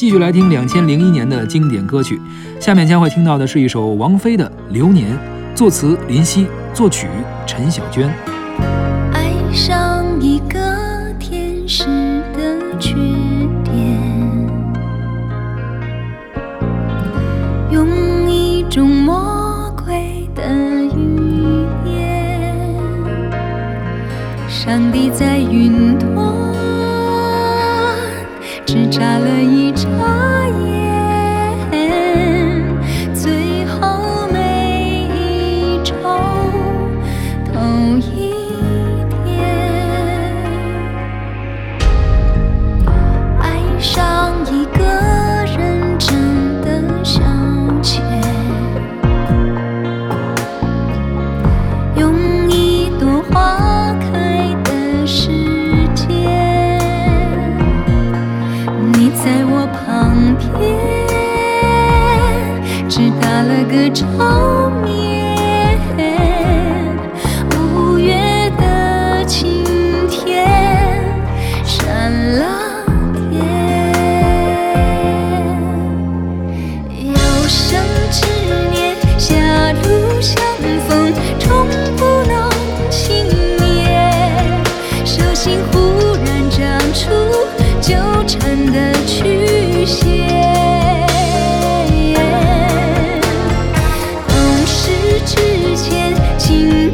继续来听两千零一年的经典歌曲。下面将会听到的是一首王菲的《流年》，作词林夕，作曲陈小娟。爱上一个天使的缺点，用一种魔鬼的语言，上帝在云端。只眨了一眨眼，边，只打了个照面。五月的晴天，闪了天。有生之年，狭路相逢，终不能幸免。手心忽然长出纠缠的。曲线，之前，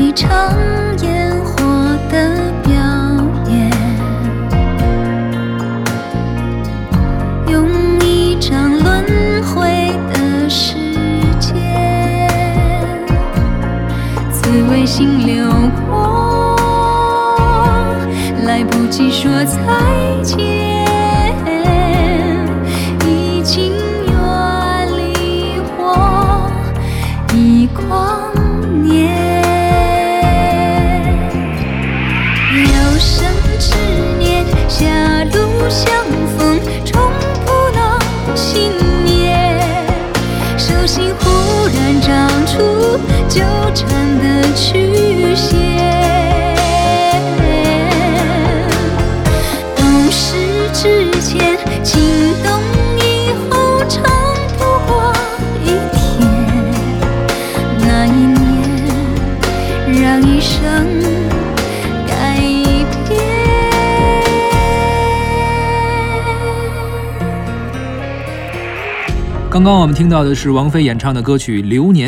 一场烟火的表演，用一张轮回的时间，紫微星流过，来不及说再见。手心忽然长出纠缠的曲线。懂事之前，心动以后，长不过一天。那一年，让一生。刚刚我们听到的是王菲演唱的歌曲《流年》。